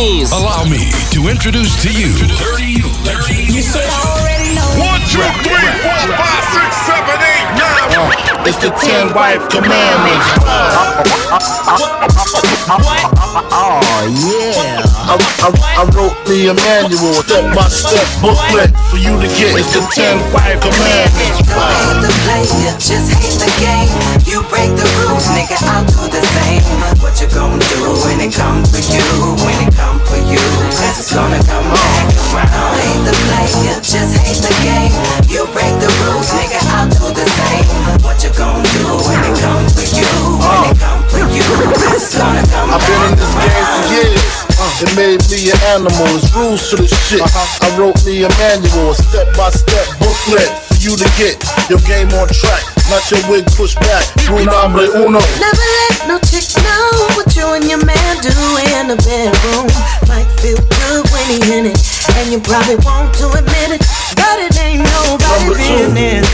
Queens. Allow me to introduce to you 30, 30. You should already know. One, two, three, four, five, six, seven, eight, nine. It's the ten wife commandments. Oh, yeah. I, I, I wrote me a manual, step by step booklet for you to get. It's the ten wife commandments. Don't hate the player, just hate the game. You break the rules, nigga, I'll do the same. What you gonna do when it come for you? When it come for you, cause it's gonna come back around. Hate the player, just hate the game. You break the rules, nigga, I'll do the same. What you gonna do when it come for you? When it come for you, cause it's gonna come I've been in this game for years. It made me an animal. There's rules to this shit. Uh-huh. I wrote me a manual, a step by step booklet for you to get your game on track. Not your wig pushed back. Rule number uno. Never let no chick know what you and your man do in the bedroom. Might feel good when he in it, and you probably won't to admit it, but it ain't nobody Number two. business.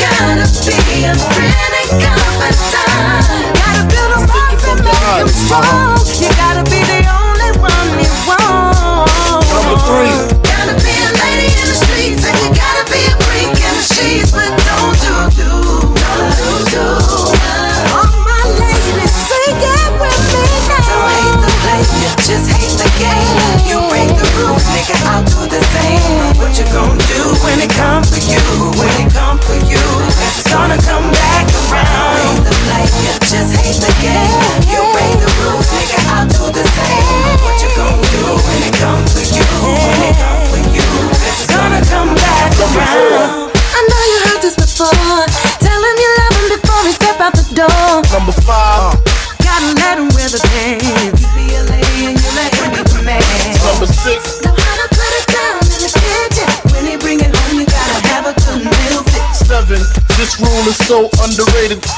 Gotta be a pretty confidant. Gotta build a that make him strong. You gotta be the only one he wants. Number three. Gotta be a lady in the streets, and you gotta be a freak in the sheets, nigga, I'll do the same. What you gonna do when it come for you? When it come for you, it's gonna come back around. Hate the player, just hate the game. You break the rules, nigga, I'll do the same. What you gonna do when it come for you? When it come for you, it's gonna come back around. I know you heard this before. Tell him you love him before he step out the door. Number five. Gotta let him wear the pants. Underrated.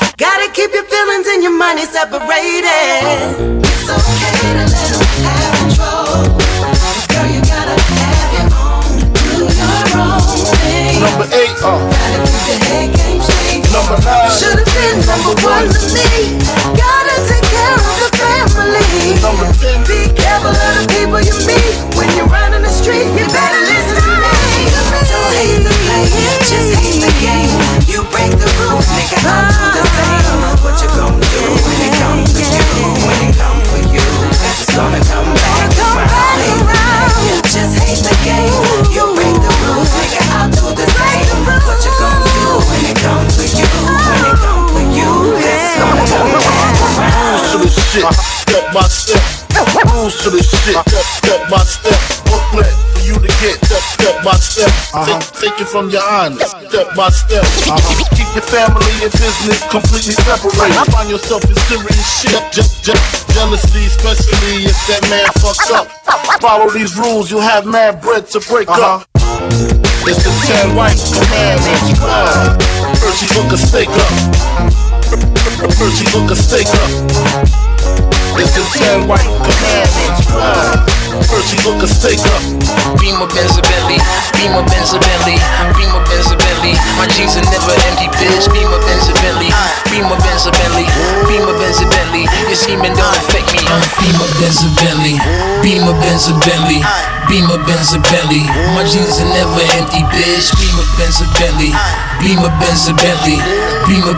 From your honest. Step by step. Keep your family and business completely separated. Find yourself in serious shit. Je- je- jealousy, especially if that man fucks up. Follow these rules, you'll have mad bread to break up. It's the ten white commandments. Uh, First you hook a steak up. First you a steak up. It's the ten white commandments. Uh, First you steak up. Beamer Benz Beamer Beamer. My jeans are never empty, bitch. Beamer Benz Beamer Benz Beamer Benz. Your don't affect me. Beamer Beamer. My jeans are never empty, bitch. Beamer Beamer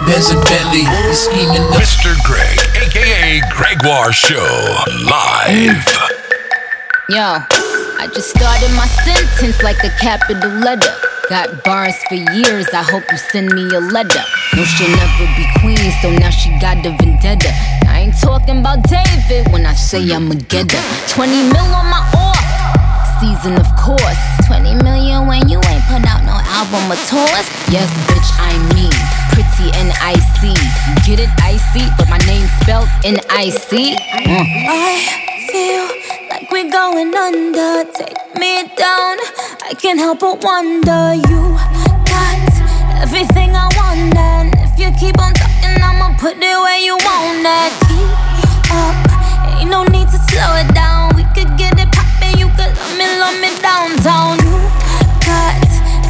Beamer. Scheming Mr. Greg, aka Gregoire Show, live. Yo, I just started my sentence like a capital letter. Got bars for years, I hope you send me a letter. No, she'll never be queen, so now she got a vendetta. I ain't talking about David when I say I'ma get her. 20 mil on my off season, of course. 20 million when you ain't put out no album or tours. Yes, bitch, I mean pretty and icy. Get it, icy, but my name spelled N I C. Mm. I feel going under. Take me down. I can't help but wonder. You got everything I want, and if you keep on talking, I'ma put it where you want it. Keep up, ain't no need to slow it down. We could get it poppin', you could love me, love me downtown. You got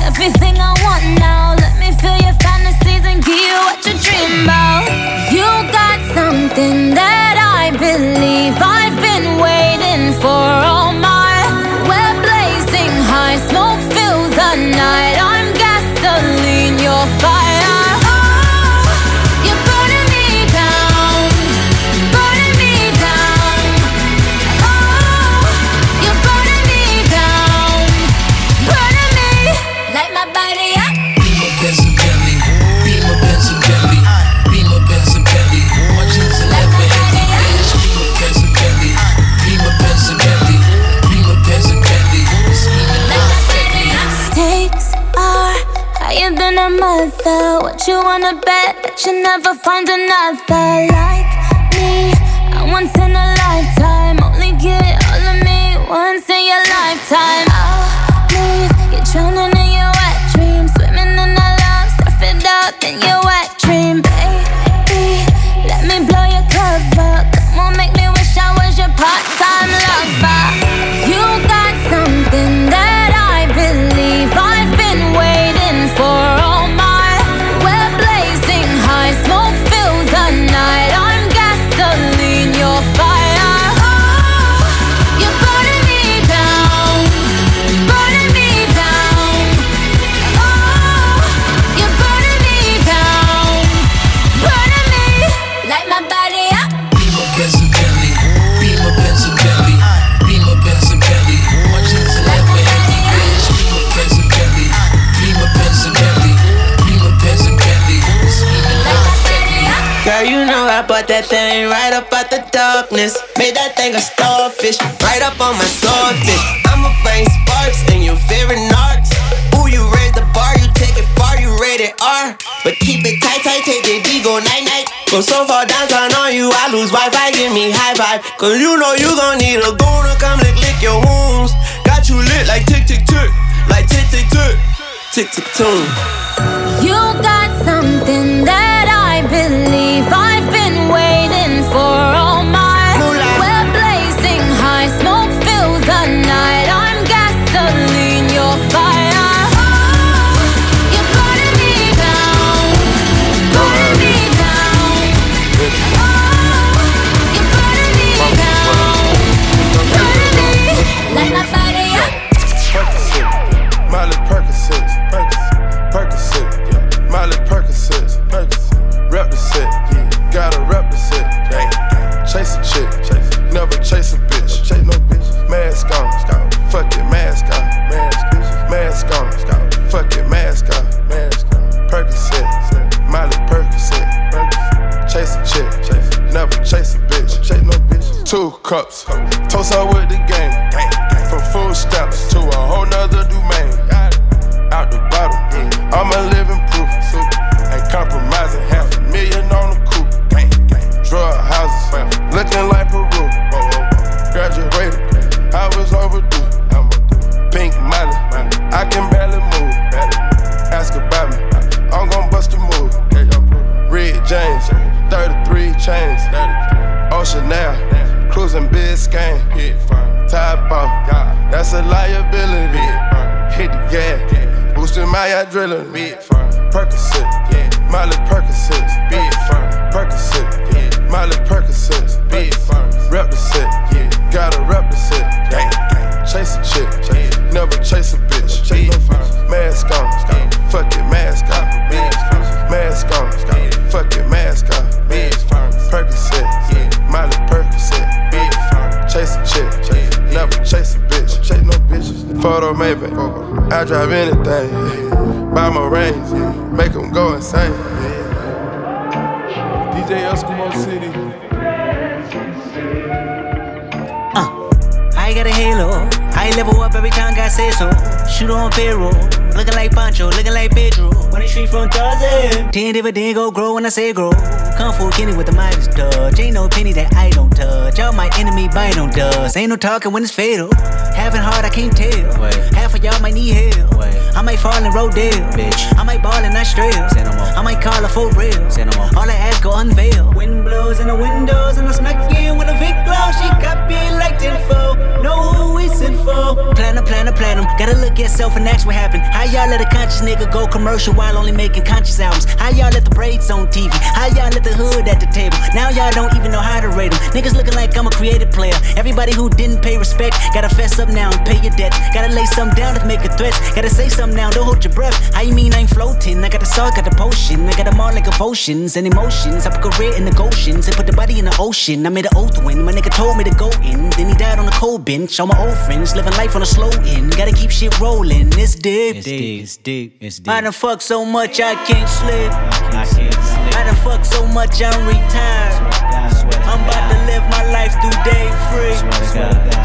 everything I want now. Let me feel your fantasies and give you what you dream about. You got something that I believe bet that you never find another like me. A once in a lifetime, only get all of me once in your lifetime. I'll leave you drowning that thing right up out the darkness. Made that thing a starfish, right up on my swordfish. I'ma bring sparks in your favorite narcs. Ooh, you raise the bar, you take it far, you rated R. But keep it tight, tight, take the D, go night, night. Go so far downtown on you, I lose Wi Fi, give me high five. Cause you know you gon' need a goon to come lick, lick your wounds. Got you lit like tick, tick, tick, like tick, tick, tick, tick, tick, tune. You got I drive anything. Buy my range, make them go insane. DJ Eskimo City. Uh, I got a halo. I level up every time God says so. Shoot on payroll. Looking like Pancho, looking like Pedro. When the street from Tarzan. Ten dividend go grow when I say grow. Kung Fu Kenny with the Midas touch. Ain't no penny that I don't touch. All my enemy bite on dust. Ain't no talking when it's fatal. Having hard, I can't tell. Half of y'all might need help. I might fall in Rodale. Bitch. I might ball in Australia. I might call her for real. All I ask go unveil. Wind blows in the windows and I snuck in with a big glow. She got me like tenfold. Know who we sent for. Platinum, platinum, platinum. Gotta look at self and ask what happened. How y'all let a conscious nigga go commercial while only making conscious albums? How y'all let the braids on TV? How y'all let the hood at the table? Now y'all don't even know how to rate them. Niggas looking like I'm a creative player. Everybody who didn't pay respect, gotta fess up now and pay your debts. Gotta lay something down to make a threat. Gotta say something now, don't hold your breath. How you mean I ain't floating? I got the salt, got the potion. I got them all like emotions and emotions. I put a career in the Goshen's and put the body in the ocean. I made an oath when my nigga told me to go in. Then he died on a cold bench. All my old friends living life on a slow end. Gotta keep shit rolling. It's deep. It's deep. It's deep. It's deep. I done fuck so much I can't sleep. I can't sleep. I done fuck so much I'm retired. I'm about to live my life through day free.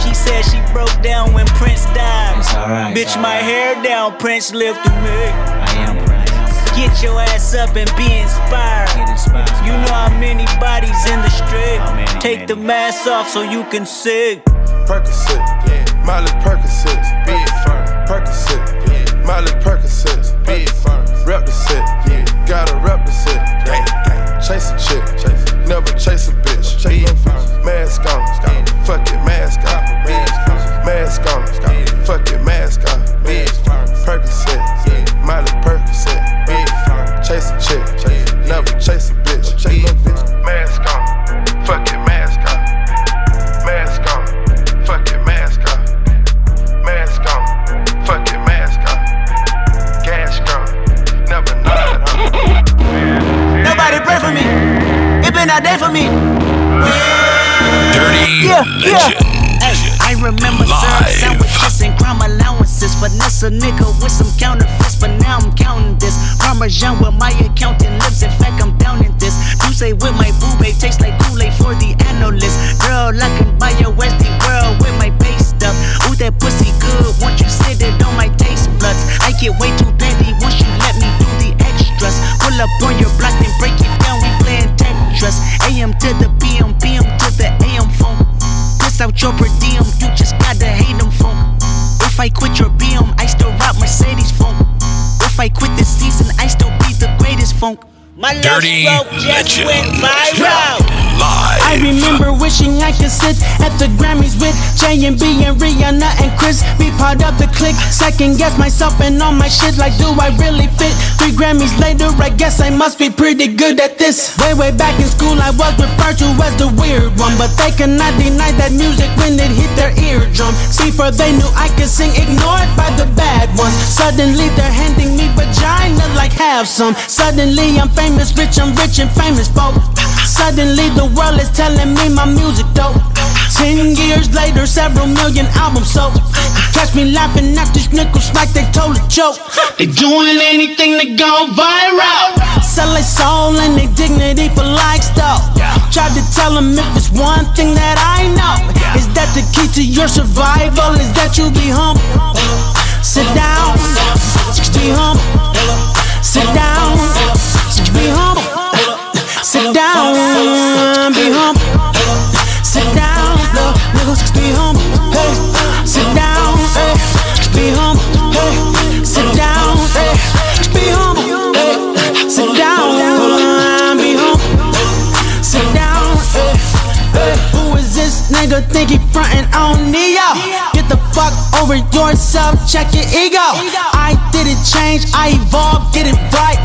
She said she broke down when Prince died. Bitch, my hair down, Prince lived through me. I am Get your ass up and be inspired. You know how many bodies in the street. Take the mask off so you can see. Percocet, yeah. Miley Percocet, big firm. Percocet, yeah. Miley Percocet, big firm. Rep the set, yeah. Gotta rep the set, yeah. Chase a chick, chase. never chase a bitch. Big firm. Mask on, fuck it, mask on. Mask on, fuck it, mask on. Percocet, Dirty Yeah, Legend. I remember syrup Live. sandwiches and crime allowances. Finesse a nigga with some counterfeits, but now I'm counting this. Parmesan with my accountant lips. In fact, I'm down in this. You say with my boo babe tastes like Kool-Aid for the analyst. Girl, I can buy your Westie world with my base stuff. Ooh, that pussy good. Once you sit it on my taste buds, I get way too petty once you let me do the extras. Pull up on your block and break it down. We playing Tetris. AM to the PM, PM Piss out your per diem, you just gotta hate them funk. If I quit your BM, I still rock Mercedes funk. If I quit this season, I still be the greatest funk. My last Dirty stroke just Legend. went viral. I remember wishing I could sit at the Grammys with J and B and Rihanna and Chris. Be part of the clique. Second guess myself and all my shit. Like, do I really fit? Three Grammys later, I guess I must be pretty good at this. Way, way back in school, I was referred to as the weird one. But they cannot deny that music when it hit their eardrum. See, for they knew I could sing, ignored by the bad ones. Suddenly, they're handing me vagina like have some. Suddenly, I'm famous, rich, I'm rich and famous, folks. Suddenly the world is telling me my music dope. Ten years later, several million albums sold. Catch me laughing at these niggas like they told a joke. They doing anything to go viral. Sell their soul and their dignity for likes though. Tried to tell them if it's one thing that I know, is that the key to your survival is that you be humble. Sit down, be humble. Sit down, be humble. Sit down, be humble. Sit down, niggas, be humble. Hey, sit down, hey, be humble. Hey, sit down, hey, be humble. Hey, sit down, be humble. Sit down, hey, hey. Who is this nigga think he frontin' on Ne-Yo? Get the fuck over yourself, check your ego. I didn't change, I evolved, get it right.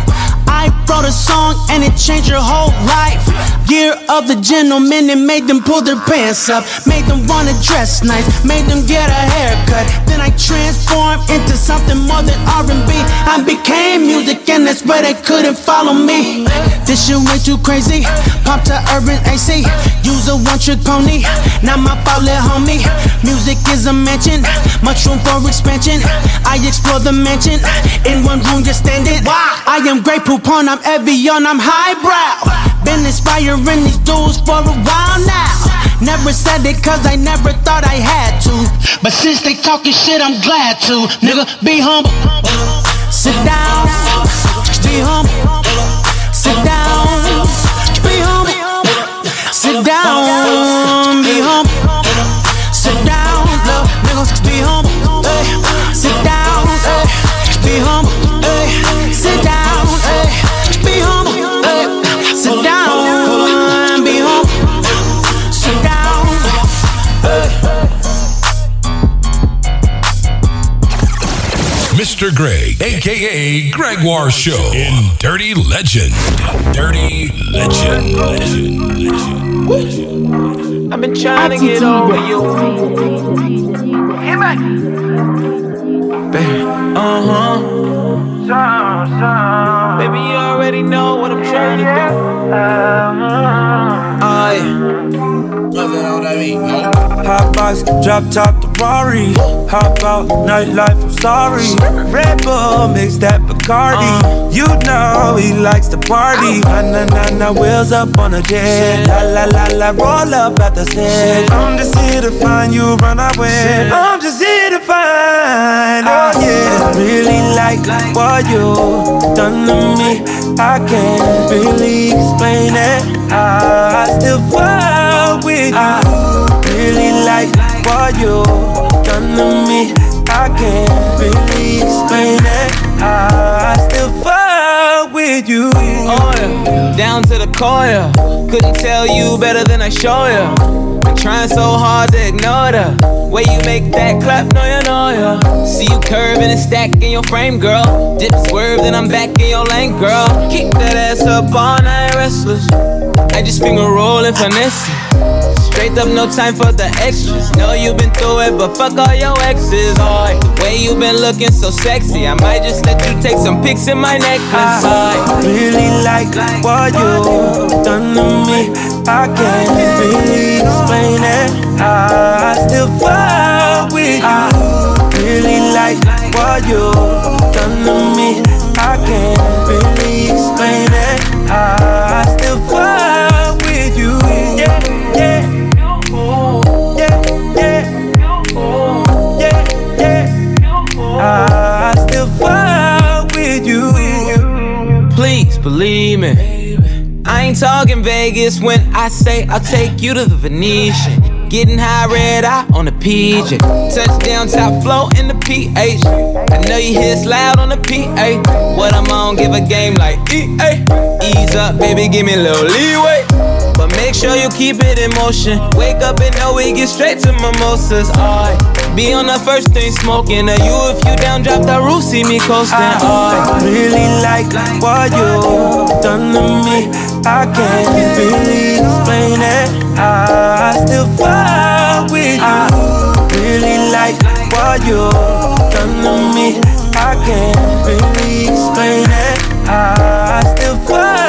I wrote a song and it changed your whole life. Year of the gentleman, it made them pull their pants up, made them wanna dress nice, made them get a haircut. Then I transformed into something more than R&B. I became music and that's why they couldn't follow me. This shit way too crazy. Pop to urban AC, use a one trick pony. Now my fault, little homie. Music is a mansion, much room for expansion. I explore the mansion in one room, just standing. Why i am great poop on, I'm Evian, I'm highbrow. Been inspiring these dudes for a while now. Never said it cause I never thought I had to. But since they talking shit, I'm glad to. Nigga, be humble. Sit down. Be humble. Mr. Greg, aka Gregoire Show in Dirty Legend. Dirty Legend. Legend. Legend. I've been trying to get over you. Hey, man. Uh huh. Baby, you already know what I'm trying to do. Aye. Hot box, drop top the Rari. Hop out, nightlife, I'm sorry. Red Bull, mix that Bacardi. You know he likes to party. Na na na na, wheels up on a jet. La la la la, roll up at the set. I'm just here to find you, run away. I'm just here to find. Oh yeah, really like what you done to me. I can't really explain it. I still fall with you. Really like what you done to me. I can't really explain it. I still fall with you. Oh yeah, down to the core. yeah. Couldn't tell you better than I show you. Been trying so hard to ignore the way you make that clap, no you know ya. See you curving and stacking your frame, girl. Dip swerve, then I'm back in your lane, girl. Keep that ass up all night, restless. I just finger rolling, finesse. Straight up, no time for the extras. Know you been through it, but fuck all your exes. The way you been looking so sexy, I might just let you take some pics in my necklace. I really like what you done to me. I can't really explain it. I still fall with you. I Really like what you done to me. I can't really explain it. I still fall believe. I ain't talking Vegas when I say I'll take you to the Venetian. Getting high red eye on the PJ. Touchdown top flow in the PH. I know you hear it's loud on the PA. What I'm on, give a game like EA. Ease up, baby, give me a little leeway. But make sure you keep it in motion. Wake up and know we get straight to mimosas. Alright. Be on the first thing smoking. Or you if you down, drop the roof, see me coasting. I really like what you done to me. I can't really explain it. I still fall with you. I Really like what you done to me. I can't really explain it. I still fall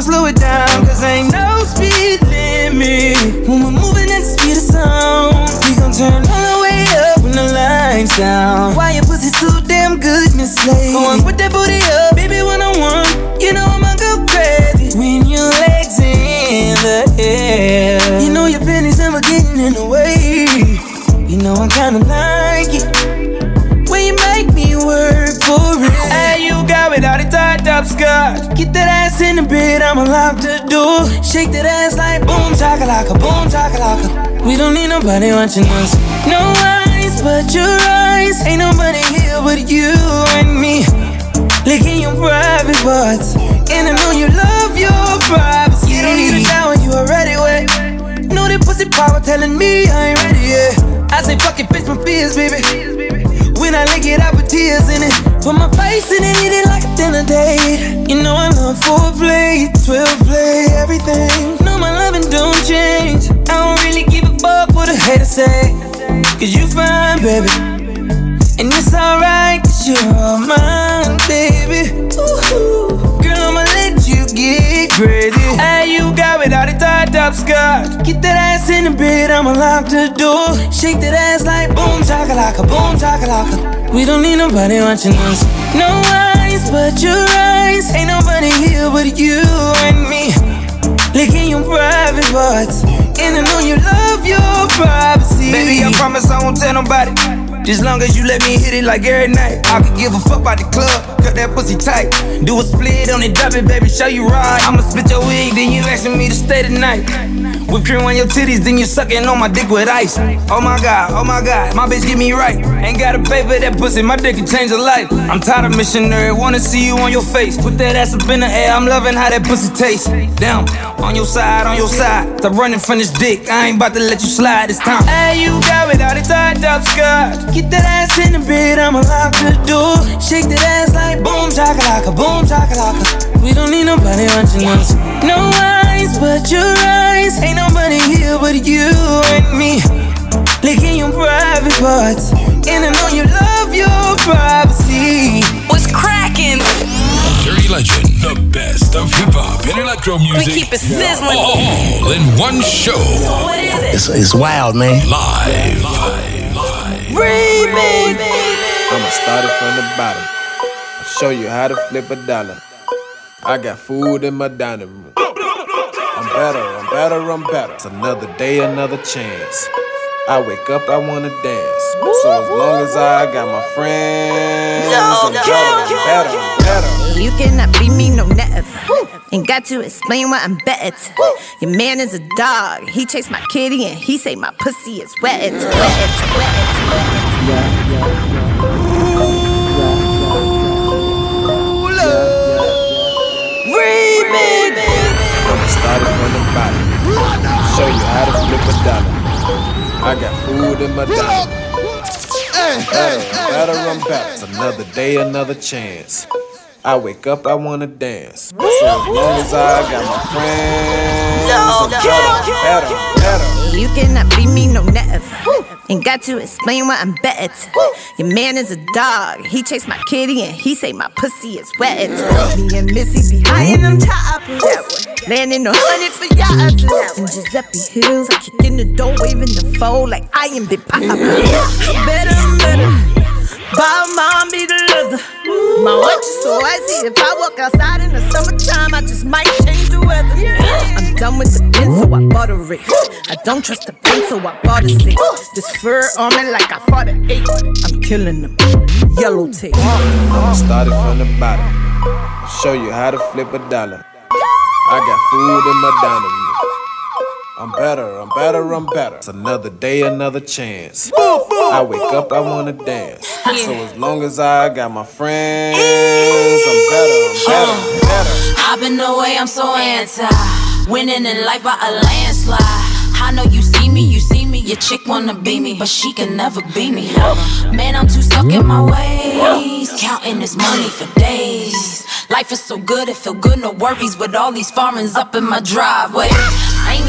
I'ma slow it down, cause ain't no speed limit. When we're moving at the speed of sound, we gon' turn all the way up when the lights down. Why your pussy so damn good, Miss Lady? Go on, put that booty up, baby, one on one. You know I'ma go crazy when your legs in the air. You know your pennies never getting in the way. You know I'm kinda like All the tied up skirt. Get that ass in the bed, I'm allowed to do. Shake that ass like boom, chakalaka, boom, chakalaka. We don't need nobody watching us. No eyes but your eyes. Ain't nobody here but you and me. Licking your private parts. And I know you love your privacy. You don't need a shower, you already wet. Know that pussy power telling me I ain't ready yet. I say fucking face my fears, baby. When I lick it, I put tears in it. Put my face in it, eat it like a dinner date. You know I love foreplay, 12 play, everything. No, my loving don't change. I don't really give a fuck what a hater say. Cause you fine, baby. And it's alright, cause you're all mine, baby. Ooh, get crazy. Hey, you got it, all the tied up skirt. Get that ass in the bed, I'ma lock the door. Shake that ass like boom, chakalaka, boom, chakalaka. We don't need nobody watching us. No eyes but your eyes. Ain't nobody here but you and me. Licking your private parts. And I know you love your privacy. Baby, I promise I won't tell nobody. Just long as you let me hit it like every night. I could give a fuck about the club, cut that pussy tight. Do a split on it, drop it, baby, show you right. I'ma split your wig, then you asking me to stay tonight. Whip cream on your titties, then you sucking on my dick with ice. Oh my god, oh my god, my bitch get me right. Ain't gotta pay for that pussy, my dick can change a life. I'm tired of missionary, wanna see you on your face. Put that ass up in the air, I'm loving how that pussy tastes. Down, on your side, on your side. Stop running from this dick, I ain't about to let you slide this time. Hey, you got it, all the tied up skirt. Get that ass in the bed, I'ma lock the door. Shake that ass like boom, chakalaka, boom, chakalaka. We don't need nobody watching us. No eyes but your eyes. Ain't nobody here but you and me. Licking your private parts. And I know you love your privacy. What's cracking? Dirty Legend, the best of hip hop and electro music. We keep it sizzling. All in one show. What is it? It's, it's wild, man. Live. Remix. I'ma start it from the bottom. I'll show you how to flip a dollar. I got food in my dining room. I'm better, I'm better, I'm better. It's another day, another chance. I wake up, I wanna dance. So as long as I got my friends, I'm better, I'm better, I'm better. You cannot beat me, no never. Ain't got to explain why I'm better. Your man is a dog. He chased my kitty and he say my pussy is wet. wet, Remix. Show you how to flip a dollar. I got food in my. I'm better, better, better. Another day, another chance. I wake up, I wanna dance. So as long as I got my friends, I'm better, I'm better, I'm better. You cannot beat me, no never. Ain't got to explain why I'm better. Your man is a dog. He chased my kitty and he say my pussy is wet. Me and Missy be high in them toppers. Landing a hundred for y'all. In Giuseppe Hills, I kick in the door, waving the foe like I am Big Papa. Better, better. Bob mom be the leather. My watch is so icy. If I walk outside in the summertime, I just might change the weather. I'm done with the pen, so I bought a race. I don't trust the pen, so I bought a six. This fur on me like I fought an eight. I'm killing them. Yellow tape. I'ma start it from the bottom. I'll show you how to flip a dollar. I got food in my room. I'm better, I'm better, I'm better. It's another day, another chance. I wake up, I wanna dance. So as long as I got my friends, I'm better, I'm better, uh. I'm better. I've been away, I'm so anti. Winning in life by a landslide. I know you see me, you see me. Your chick wanna be me, but she can never be me. Man, I'm too stuck in my ways. Counting this money for days. Life is so good, it feel good, no worries. With all these foreigns up in my driveway.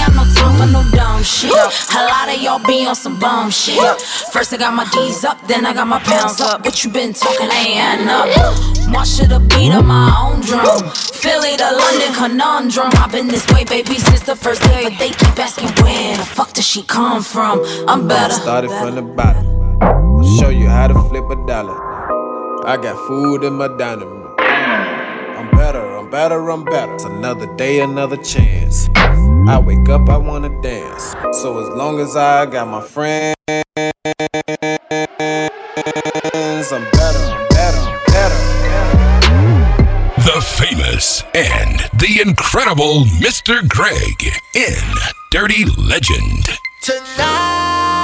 I ain't got no time for no dumb shit. A lot of y'all be on some bum shit. First I got my D's up, then I got my pounds up. What you been talking ain't adding up. March to the beat of my own drum. Philly to London conundrum. I've been this way, baby, since the first day. But they keep asking where the fuck does she come from? I'm better. Started from the bottom. I'll show you how to flip a dollar. I got food in my dining room. I'm better, I'm better, I'm better. It's another day, another chance. I wake up, I wanna dance. So as long as I got my friends, I'm better, I'm better, I'm better. The famous and the incredible Mr. Greg in Dirty Legend. Tonight,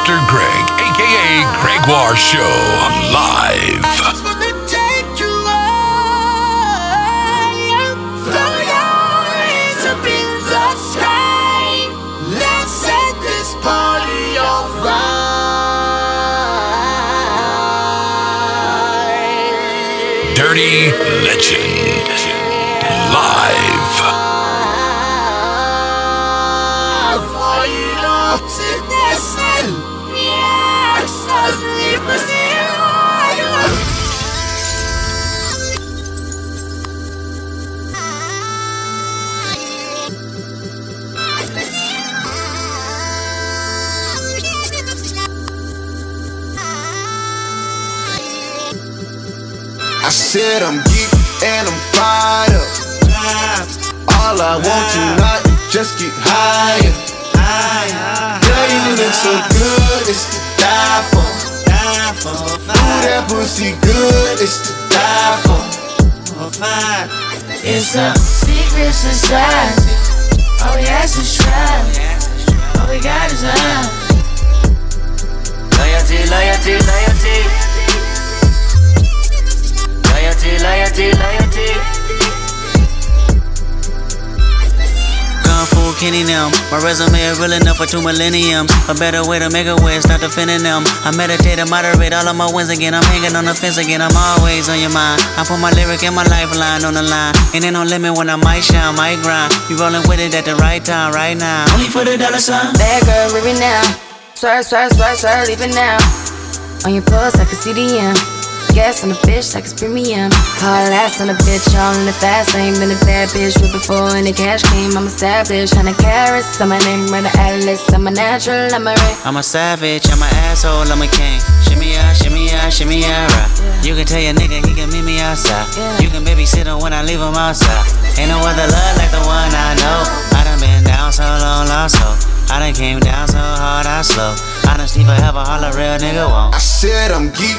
Mr. Greg, aka Gregoire Show, live. Wanna take you said I'm geek and I'm fired up. All I want tonight is just get higher. Girl, you look so good, it's to die for. Ooh, that pussy good, it's to die for. It's a secret society. All we ask is try. All we got is love. Loyalty, loyalty, loyalty. Loyalty, loyalty, loyalty. Kenny them. My resume is real enough for two millenniums. A better way to make a way, start defending them. I meditate and moderate all of my wins again. I'm hanging on the fence again. I'm always on your mind. I put my lyric and my lifeline on the line. And ain't no limit when I might shine, might grind. You rolling with it at the right time, right now. Only for the dollar sign. Bad girl, it now. Swerve, swerve, swerve, swerve, leave it now. On your pulse, I can see the M. Gas on the bitch like it's premium. Hard ass on the bitch, all in the fast lane. Been a bad bitch with before any cash came. I'm established, hundred carats. On my name, run the atlas. I'm a natural, I'm a ray. I'm a savage, I'm an asshole, I'm a king. Shimmy out, shimmy out, shimmy out, right. You can tell your nigga he can meet me outside. You can babysit him when I leave him outside. Ain't no other love like the one I know. I done been down so long, lost so. I done came down so hard, I slow. Honesty forever, all a holler, real nigga won't. I said I'm geek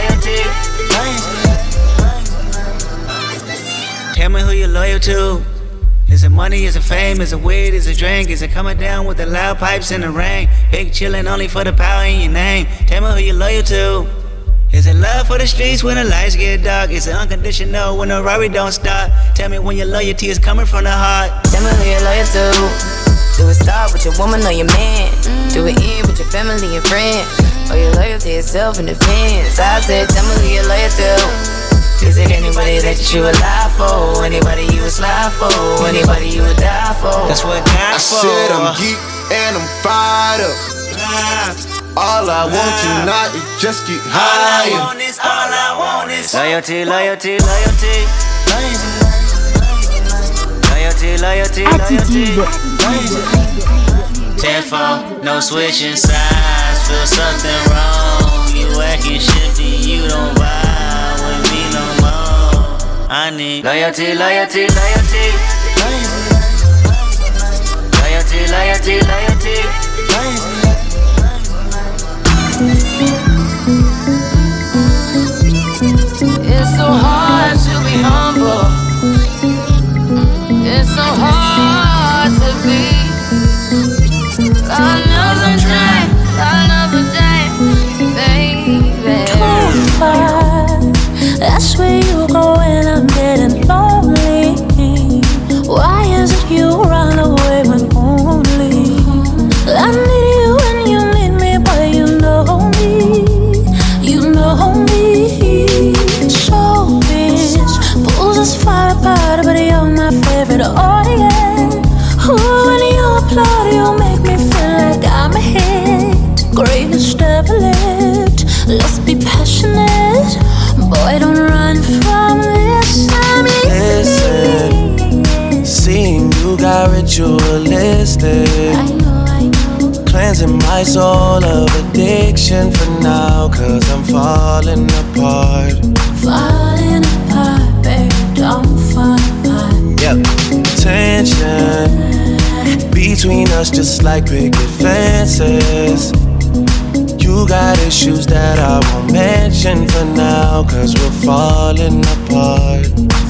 Tell me who you're loyal to. Is it money? Is it fame? Is it weed? Is it drink? Is it coming down with the loud pipes in the rain? Big chillin' only for the power in your name. Tell me who you're loyal to. Is it love for the streets when the lights get dark? Is it unconditional when the Rari don't stop? Tell me when your loyalty is coming from the heart. Tell me who you're loyal to. Do it start with your woman or your man? Do it end with your family and friends? Or your loyalty to self in defense? I said, tell me who you're loyal to. Is it anybody that you would lie for? Anybody you would slide for? Anybody you would die for? That's what I said I'm geek and I'm fired up. All I want tonight is just get higher. Loyalty, loyalty, loyalty. Loyalty, loyalty, loyalty. Tenfold, no switching sides. Feel something wrong. You acting shifty, you don't vibe Loyalty, loyalty, loyalty. Loyalty, loyalty, loyalty. It's falling apart.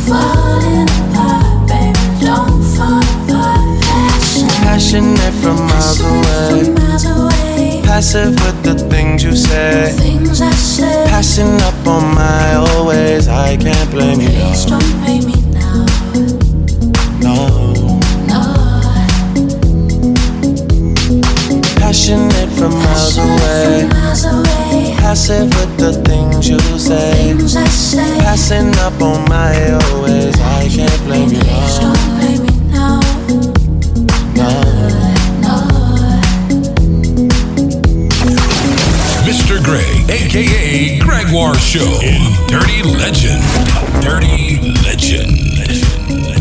Falling apart, baby, don't fall apart. Passion, Passionate from miles away. miles away. Passive with the things you say. Things I say, Passing up on my always. I can't blame you, please don't blame me now. no. No, Passionate from miles away. miles away. Passive say, Passing up on my always. I can't blame you, please don't blame me now. Mr. Greg, aka Gregoire Show, in Dirty Legend. Dirty Legend.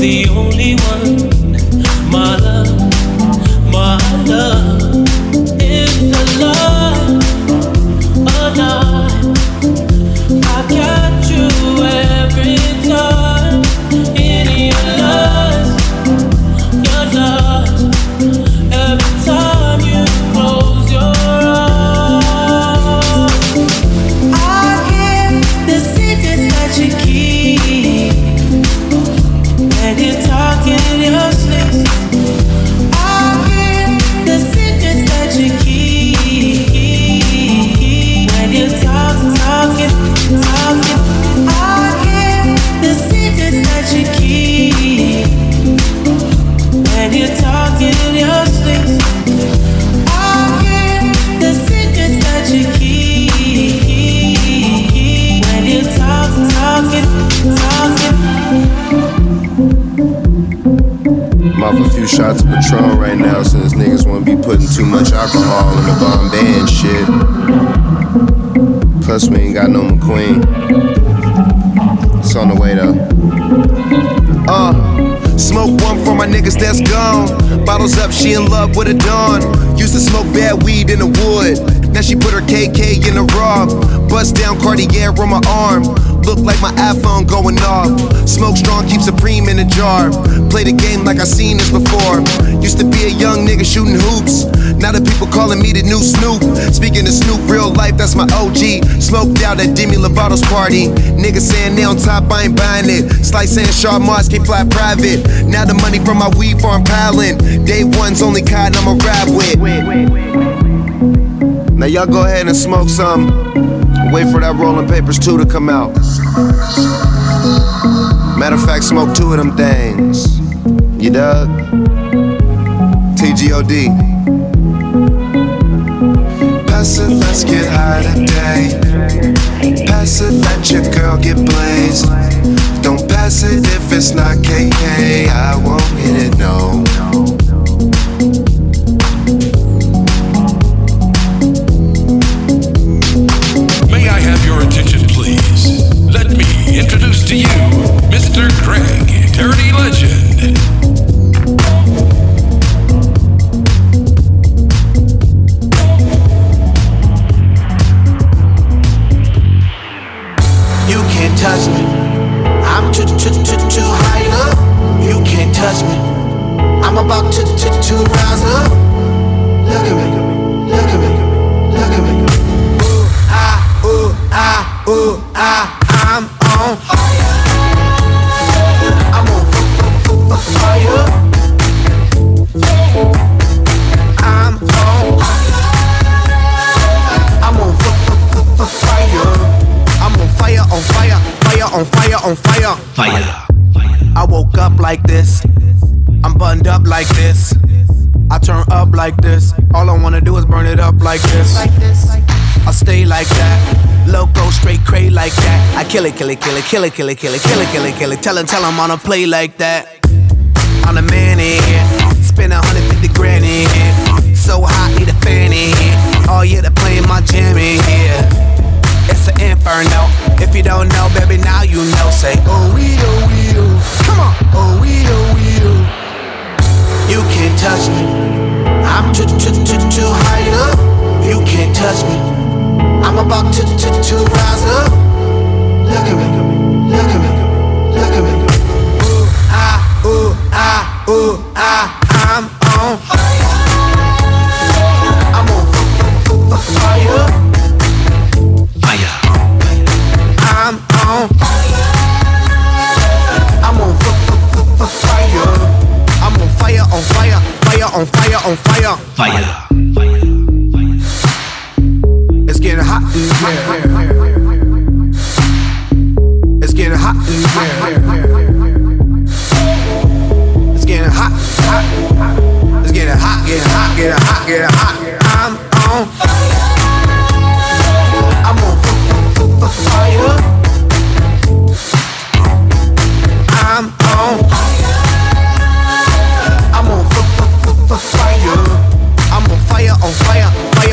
The only one. My love, my love. Off a few shots of Patron right now since niggas wanna be putting too much alcohol in the Bombay and shit. Plus, we ain't got no McQueen. It's on the way though. Uh, smoke one for my niggas that's gone. Bottles up, she in love with a dawn. Used to smoke bad weed in the wood. Now she put her KK in a raw. Bust down Cartier on my arm. Look like my iPhone going off. Smoke strong, keep Supreme in a jar. Play the game like I seen this before. Used to be a young nigga shooting hoops. Now the people calling me the new Snoop. Speaking of Snoop, real life, that's my OG. Smoked out at Demi Lovato's party. Niggas saying they on top, I ain't buying it. Slice saying Sharp Mars can't fly private. Now the money from my weed farm piling. Day one's only cotton I'ma ride with. Now y'all go ahead and smoke some. Wait for that rolling papers two to come out. Matter of fact, smoke two of them things. You dug? TGOD. Pass it, let's get high today. Pass it, let your girl get blazed. Don't pass it if it's not KK. I won't hit it, no. Like this. I stay like that. Loco, straight cray like that. I kill it, kill it, kill it, kill it, kill it, kill it, kill it, kill it, kill it. Tell him, tell him on a play like that. I'm the man in here. Spend 150 grand in here. So hot, need a fan in here. Oh yeah, they're playing my jam in here. It's an inferno. If you don't know, baby, now you know. Say, oh, we, oh, we, oh. Come on, oh, we, oh, we, oh. You can't touch me. I'm too, too, too, too high up. You can't touch me. I'm about to, to, to rise up. Look at me, look at me, look at me. Ooh, ah, ooh, ah, ooh, ah, I'm on fire. I'm on fire. Fire. I'm on I'm on fire. I'm on fire, on fire, fire, on fire, on fire. Fire. Getting hot in here. It's getting hot in here. It's getting hot, hot. It's getting hot, getting hot, getting hot, getting hot. I'm on I'm on fire. I'm on I'm on fire. I'm on fire, on fire,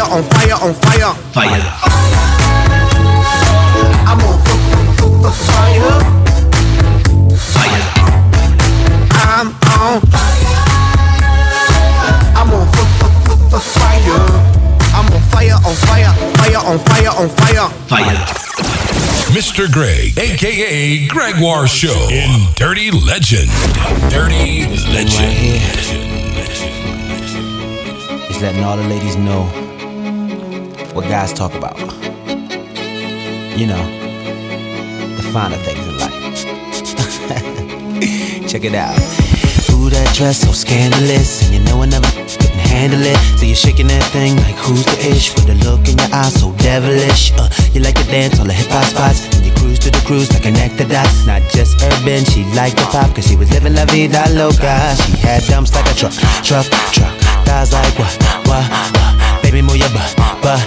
on fire, on fire. Fire. I'm on fire. Fire. I'm on I'm on fire. I'm on fire, on fire, fire, on fire, on fire. Fire. Mr. Greg, aka Gregoire Show in Dirty Legend. Dirty Legend. Just letting all the ladies know what guys talk about. You know, the finer things in life. Check it out. Ooh, that dress so scandalous, and you know I never couldn't handle it. So you're shaking that thing like who's the ish with a look in your eyes so devilish. Uh, you like to dance all the hip hop spots, and you cruise to the cruise like connect the dots. Not just urban, she liked the pop, cause she was living la vida loca. She had dumps like a truck, truck, truck. Thighs like what, what, what. Baby, move your butt, butt, butt.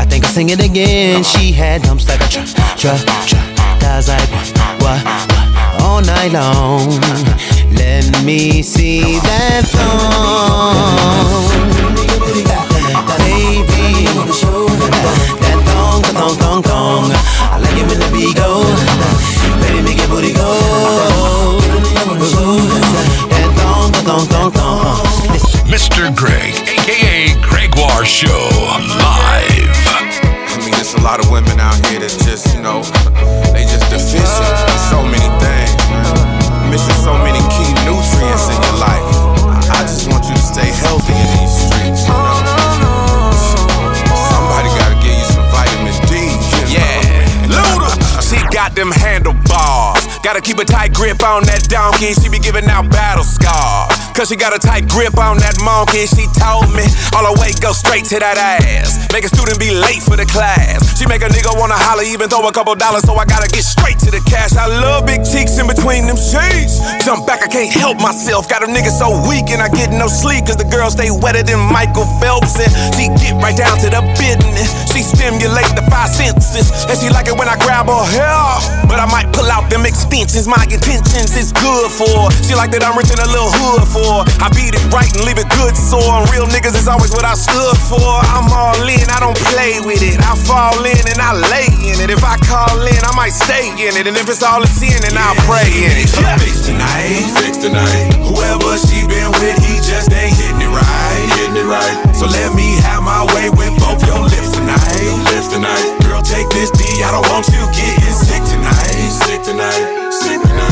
I think I'll sing it again. She had dumps like a truck, truck, truck. Thighs like what, what, what. All night long. Let me see that thong. Baby, that thong, thong, thong, thong. I like it when the beat go. Baby, make your booty go. That thong, thong, thong, thong. Mr. Greg, aka Gregoire Show, live. I mean, there's a lot of women out here that just, you know, they just deficient in so many things, man. Missing so many key nutrients in your life. I just want you to stay healthy in these streets, you know. Somebody gotta give you some vitamin D. Yeah, Luda. She got them handlebars. Gotta keep a tight grip on that donkey. She be giving out battle scars. Cause she got a tight grip on that monkey. She told me all her weight go straight to that ass. Make a student be late for the class. She make a nigga wanna holler, even throw a couple dollars. So I gotta get straight to the cash. I love big cheeks in between them sheets. Jump back, I can't help myself. Got a nigga so weak and I get no sleep. Cause the girl stay wetter than Michael Phelps. And she get right down to the business. She stimulate the five senses. And she like it when I grab her hair. But I might pull out them extensions. My intentions is good for. her. She like that I'm rich in a little hood for. Her. I beat it right and leave it good sore. And real niggas is always what I stood for. I'm all in, I don't play with it. I fall in and I lay in it. If I call in, I might stay in it. And if it's all a sin, then I'll pray in it. Yeah. Fix tonight, fix tonight. Whoever she been with, he just ain't hitting it right, hitting it right. So let me have my way with both your lips tonight, lips tonight. Girl, take this D, I don't want you getting sick tonight, sick tonight, sick tonight.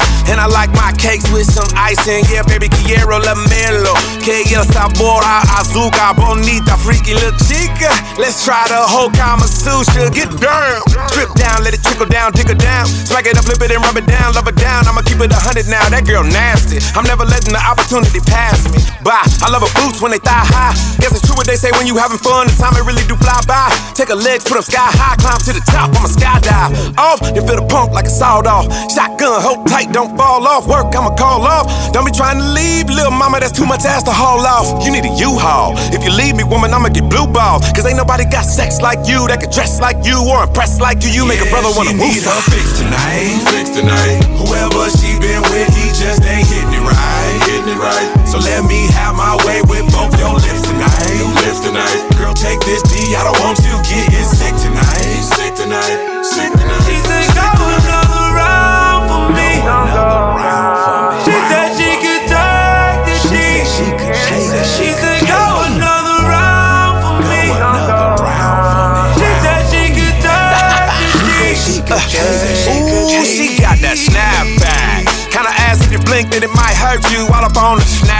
And I like my cakes with some icing. Yeah, baby, quiero la melo. Que el sabor a azúcar. Bonita, freaky little chica. Let's try the whole Kama Sutra. Get down. Strip down, let it trickle down, tickle down. Smack it up, flip it and rub it down, love it down. I'ma keep it a hundred now. That girl nasty. I'm never letting the opportunity pass me. Bye. I love her boots when they thigh high. Guess it's true what they say when you having fun. The time it really do fly by. Take a leg, put them sky high, climb to the top. I'ma skydive. Off, then feel the pump like a sawed off. Shotgun, hold tight, don't fall off. Work, I'ma call off. Don't be trying to leave, little mama. That's too much ass to haul off. You need a U-Haul. If you leave me, woman, I'ma get blue balls. Cause ain't nobody got sex like you that could dress like you or impress like you. You make a brother wanna she move. need her fix tonight, fix tonight. Whoever she been with, he just ain't hitting it right, hitting it right. So let me have my way with both your lips tonight, lips tonight. Girl, take this D, I don't want you getting sick tonight, sick tonight, sick tonight. Hurt you while up on the Snapchat.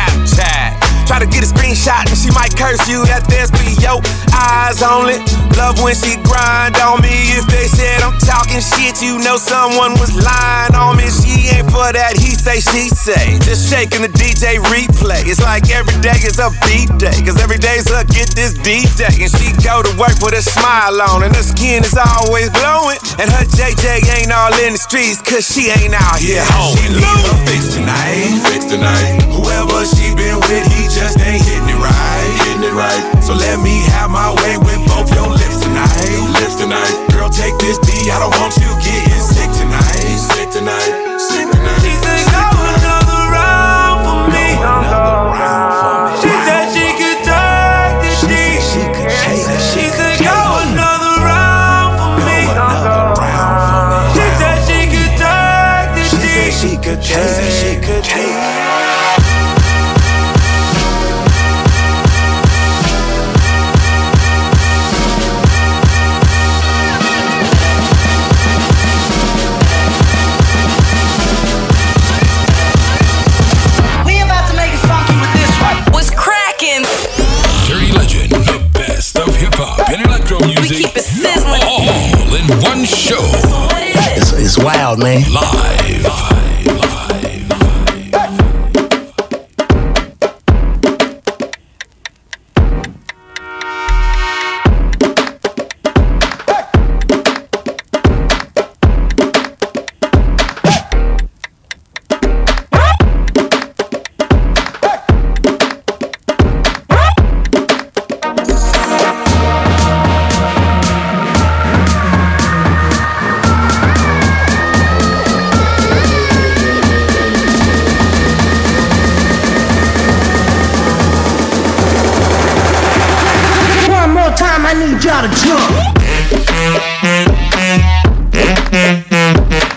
Try to get a screenshot and she might curse you. That there's be yo eyes only. Love when she grind on me. If they said I'm talking shit, you know someone was lying on me. She ain't for that. He say, she say. Just shaking the DJ replay. It's like every day is a beat day. Cause every day's a get this DJ. And she go to work with a smile on. And her skin is always glowing. And her JJ ain't all in the streets. Cause she ain't out here home. She need her fix tonight, fix tonight. Whoever she been with, he just ain't hitting it right, hitting it right. So let me have my way with both your lips tonight, lips tonight. Girl, take this D, I don't want you getting sick tonight, sick tonight, sick tonight. Show. It's, it's wild, man. Live. Time, I need y'all to jump.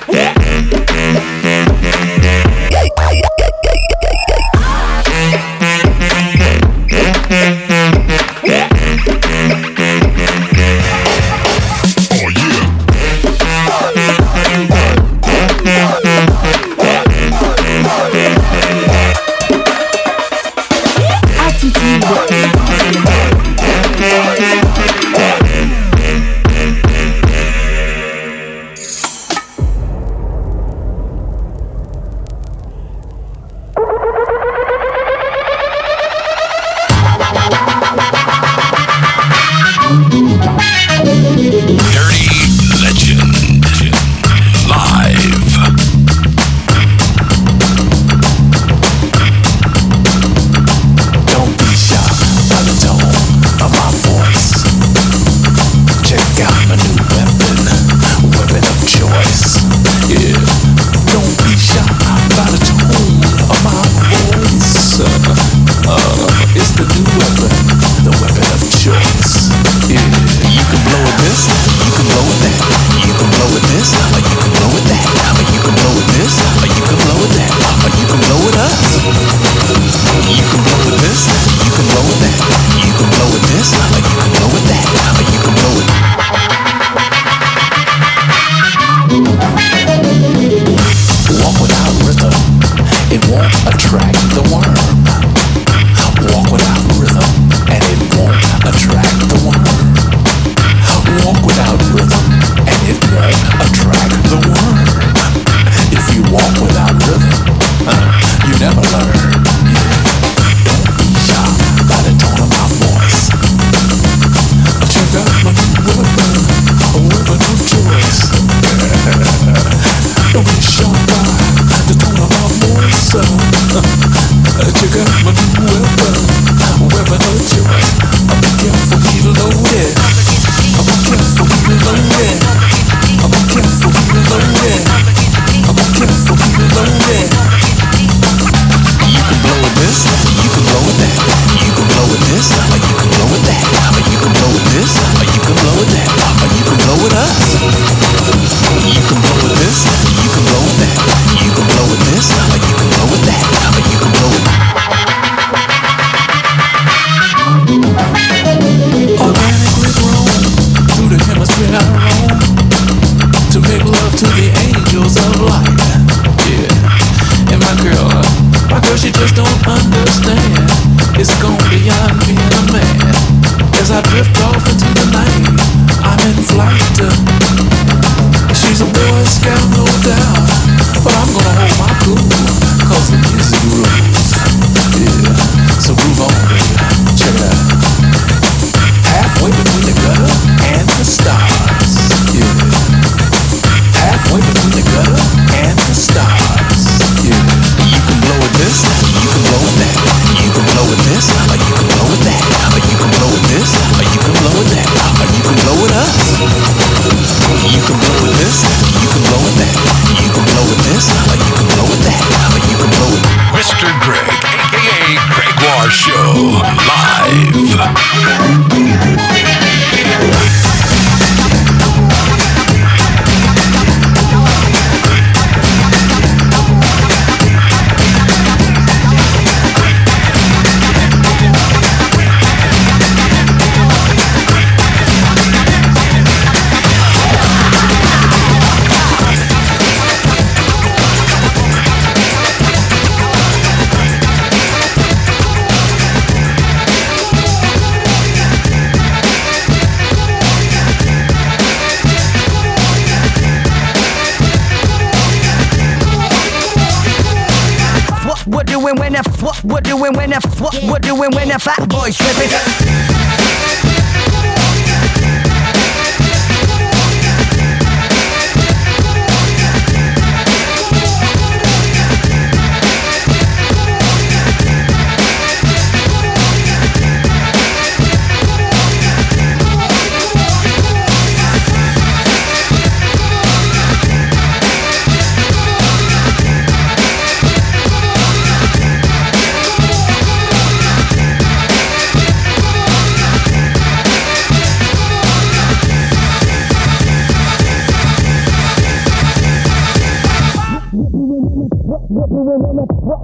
Doing when what we're doing when that fat boy tripping.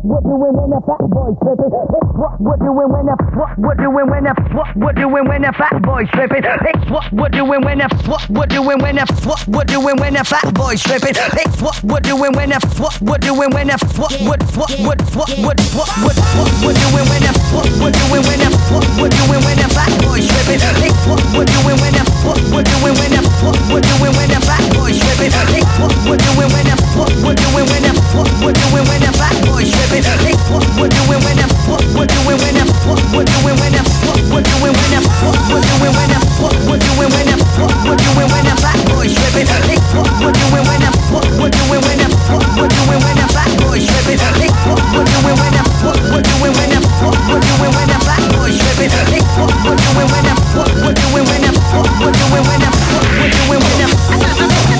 What we're doing when that fat boy tripping. What we're doing when that what we're doing when that what we're doing when that fat boy tripping. What we're doing when that what we're doing when that what we're doing when that fat boy tripping. What we're doing when that what we're doing when that what what what what what what what what what we're doing when that what we're doing when that what we're doing when that fat boy tripping. What we're doing when that what we're doing when that what we're doing when that fat boy tripping. What we're doing when that what we're doing when that what we're doing when that fat boy tripping. What we're doing when that what we're doing when that what we're doing when that what we're doing when that what we're doing when that what we're doing when that what we're doing when that fat boy tripping. What we're doing when that what we're doing when that what we're doing when that fat boy tripping. What we're doing when that what we're doing when that what we're doing when that fat boy tripping. What we're doing when that what we're doing when that what we're doing when that what we're doing when that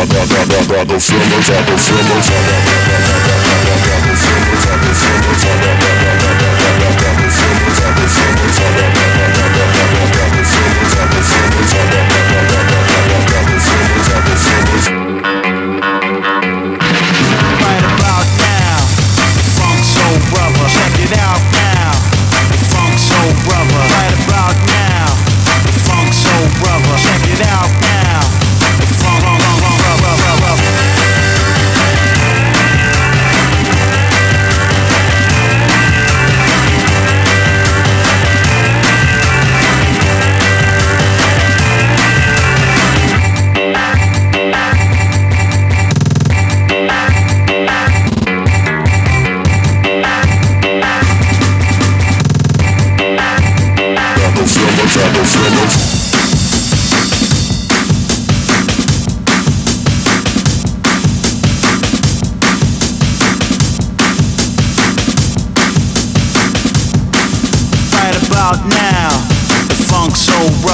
Got the feelings, got the feelings, got the feelings, got the feelings, got the feelings, got the feelings.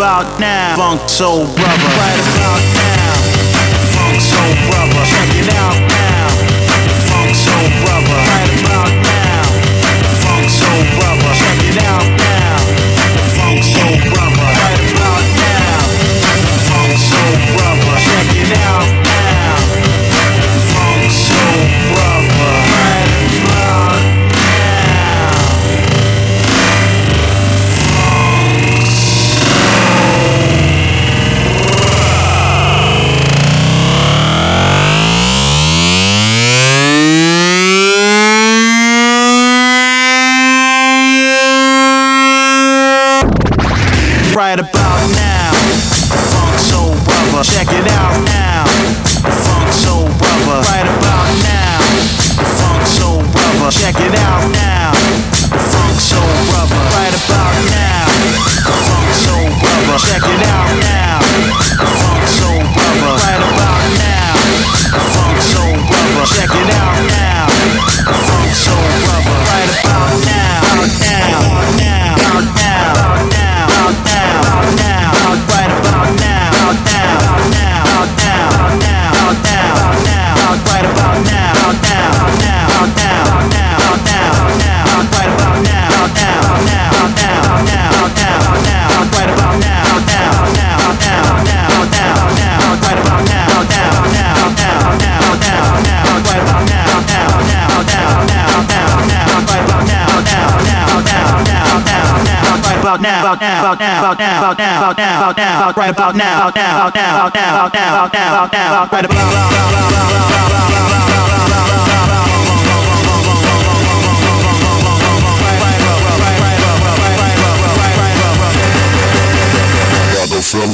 about now, Funk Soul Brother. Right about now, Funk Soul Brother. Check it out. about now, right about now, now, now, now, now, now, now, right about now.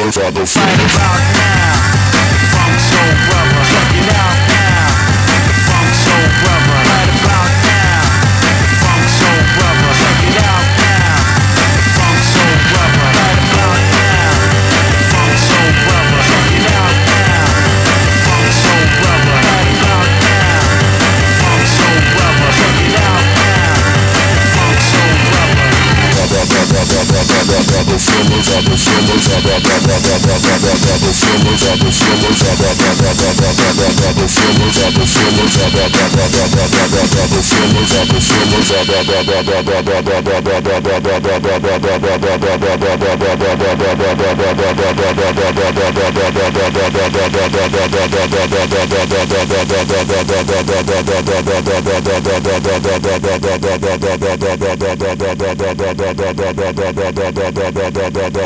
Right about now, funk so rough. da da da da